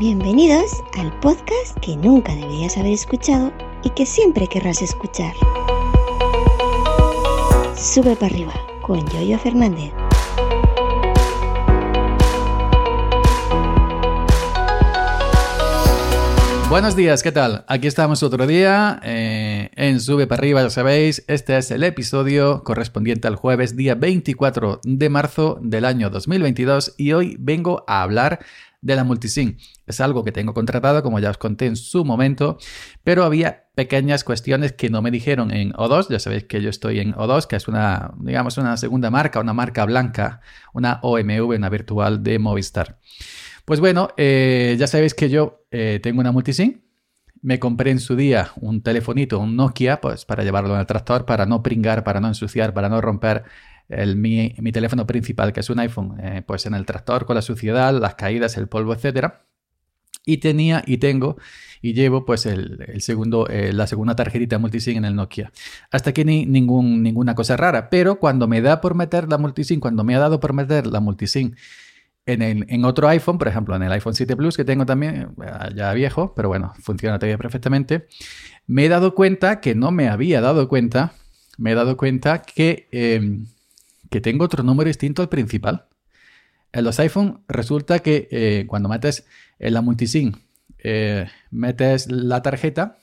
Bienvenidos al podcast que nunca deberías haber escuchado y que siempre querrás escuchar. Sube para arriba con Yoyo Fernández. Buenos días, ¿qué tal? Aquí estamos otro día eh, en Sube para arriba, ya sabéis, este es el episodio correspondiente al jueves, día 24 de marzo del año 2022 y hoy vengo a hablar de la multisync. Es algo que tengo contratado, como ya os conté en su momento, pero había pequeñas cuestiones que no me dijeron en O2. Ya sabéis que yo estoy en O2, que es una, digamos, una segunda marca, una marca blanca, una OMV, una virtual de Movistar. Pues bueno, eh, ya sabéis que yo eh, tengo una multisync. Me compré en su día un telefonito, un Nokia, pues para llevarlo en el tractor, para no pringar, para no ensuciar, para no romper el, mi, teléfono principal, que es un iPhone, eh, pues en el tractor con la suciedad, las caídas, el polvo, etc. Y tenía y tengo y llevo pues el, segundo, la segunda tarjetita multisync en el Nokia. Hasta aquí ni, ninguna cosa rara, pero cuando me da por meter la multisync, cuando me ha dado por meter la multisync en, otro iPhone, por ejemplo, en el iPhone 7 Plus que tengo también, eh, ya viejo, pero bueno, funciona todavía perfectamente, me he dado cuenta que no me había dado cuenta, me he dado cuenta que, em, que tengo otro número distinto al principal. En los iPhone resulta que eh, cuando metes en la multisync, eh, metes la tarjeta,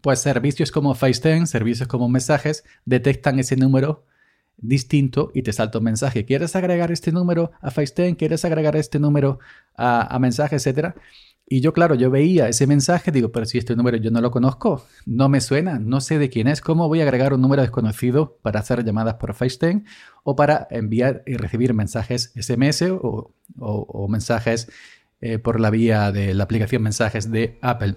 pues servicios como FaceTime, servicios como mensajes, detectan ese número distinto y te salta un mensaje. ¿Quieres agregar este número a FaceTime? ¿Quieres agregar este número a, a mensaje, etcétera? Y yo, claro, yo veía ese mensaje, digo, pero si este número yo no lo conozco, no me suena, no sé de quién es, ¿cómo voy a agregar un número desconocido para hacer llamadas por FaceTime o para enviar y recibir mensajes SMS o, o mensajes eh, por la vía de la aplicación mensajes de Apple.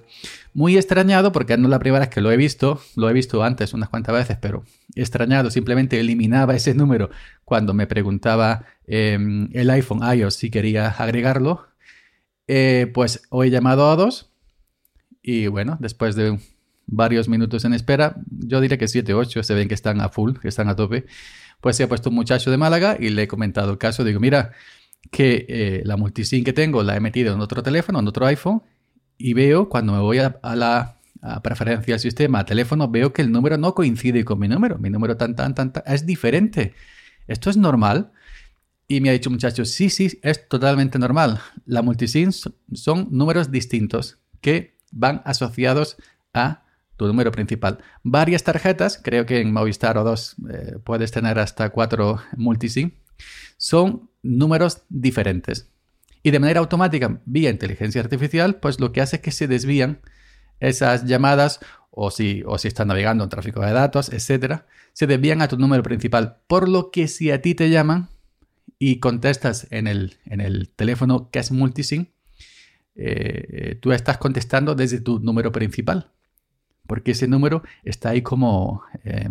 Muy extrañado porque no es la primera vez que lo he visto, lo he visto antes unas cuantas veces, pero extrañado, simplemente eliminaba ese número cuando me preguntaba em, el iPhone iOS si quería agregarlo. Eh, pues hoy he llamado a dos y bueno, después de varios minutos en espera, yo diré que 7 o 8 se ven que están a full, que están a tope, pues se ha puesto un muchacho de Málaga y le he comentado el caso, digo, mira, que eh, la multisync que tengo la he metido en otro teléfono, en otro iPhone, y veo cuando me voy a, la preferencia del sistema, teléfono, veo que el número no coincide con mi número. Mi número tan, tan, tan, tan es diferente. ¿Esto es normal? Y me ha dicho muchacho, sí, sí, es totalmente normal. La multisync son números distintos que van asociados a tu número principal. Varias tarjetas, creo que en Movistar o dos eh, puedes tener hasta cuatro multisync, son números diferentes. Y de manera automática, vía inteligencia artificial, pues lo que hace es que se desvían esas llamadas o si, o si estás navegando en tráfico de datos, etcétera, se desvían a tu número principal. Por lo que si a ti te llaman y contestas en el, en el teléfono que es multisync, eh, tú estás contestando desde tu número principal. Porque ese número está ahí como eh,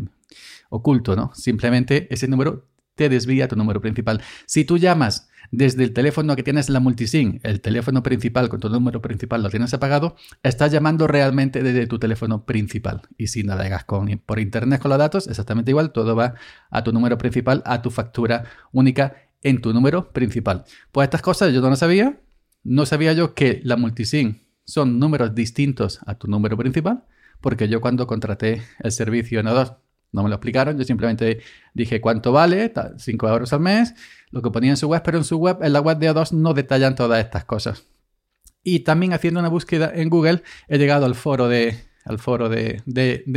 oculto, ¿no? Simplemente ese número te desvía tu número principal. Si tú llamas desde el teléfono que tienes la multisync, el teléfono principal con tu número principal lo tienes apagado, estás llamando realmente desde tu teléfono principal. Y si navegas con, por internet con los datos, exactamente igual, todo va a tu número principal, a tu factura única en tu número principal. Pues estas cosas yo no las sabía. No sabía yo que la multisync son números distintos a tu número principal, porque yo cuando contraté el servicio en O2 no me lo explicaron, yo simplemente dije cuánto vale, 5 euros al mes, lo que ponía en su web, pero en su web, en la web de O2 no detallan todas estas cosas. Y también haciendo una búsqueda en Google he llegado al foro de, al foro de,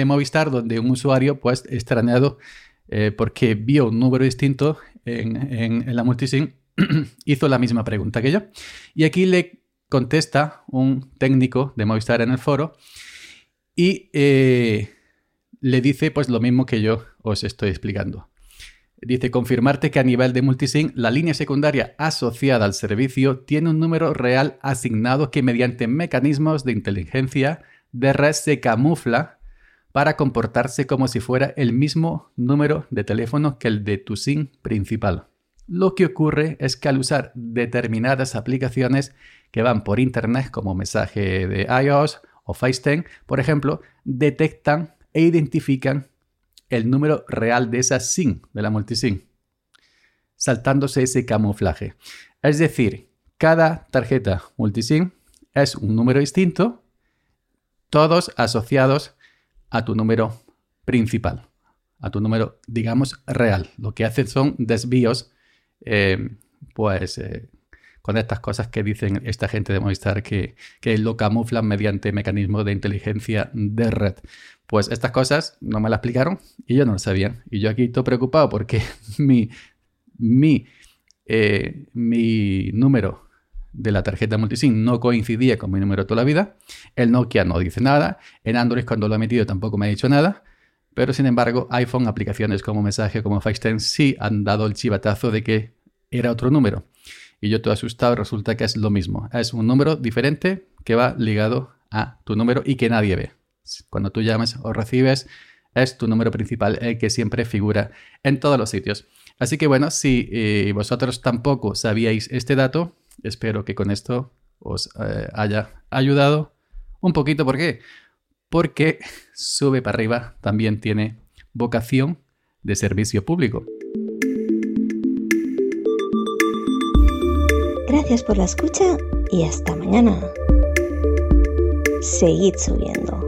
Movistar donde un usuario pues extrañado eh, porque vio un número distinto en, en, la multisync hizo la misma pregunta que yo. Y aquí le contesta un técnico de Movistar en el foro y... Eh, le dice pues lo mismo que yo os estoy explicando. Dice confirmarte que a nivel de multisync la línea secundaria asociada al servicio tiene un número real asignado que mediante mecanismos de inteligencia de red se camufla para comportarse como si fuera el mismo número de teléfono que el de tu SIM principal. Lo que ocurre es que al usar determinadas aplicaciones que van por internet como mensaje de iOS o FaceTime, por ejemplo, detectan e identifican el número real de esa SIM, de la multisim, saltándose ese camuflaje. Es decir, cada tarjeta multisim es un número distinto, todos asociados a tu número principal, a tu número, digamos, real. Lo que hacen son desvíos, eh, pues, eh, con estas cosas que dicen esta gente de Movistar que, que lo camuflan mediante mecanismos de inteligencia de red. Pues estas cosas no me las explicaron y yo no lo sabía. Y yo aquí estoy preocupado porque mi, mi, eh, mi número de la tarjeta multisim no coincidía con mi número toda la vida. El Nokia no dice nada. En Android cuando lo he metido tampoco me ha dicho nada. Pero sin embargo, iPhone, aplicaciones como mensaje, como FaceTime, sí han dado el chivatazo de que era otro número. Y yo estoy asustado, resulta que es lo mismo. Es un número diferente que va ligado a tu número y que nadie ve. Cuando tú llamas o recibes, es tu número principal el que siempre figura en todos los sitios. Así que bueno, si eh, vosotros tampoco sabíais este dato, espero que con esto os eh, haya ayudado un poquito. ¿Por qué? Porque sube para arriba también tiene vocación de servicio público. Gracias por la escucha y hasta mañana. Seguid subiendo.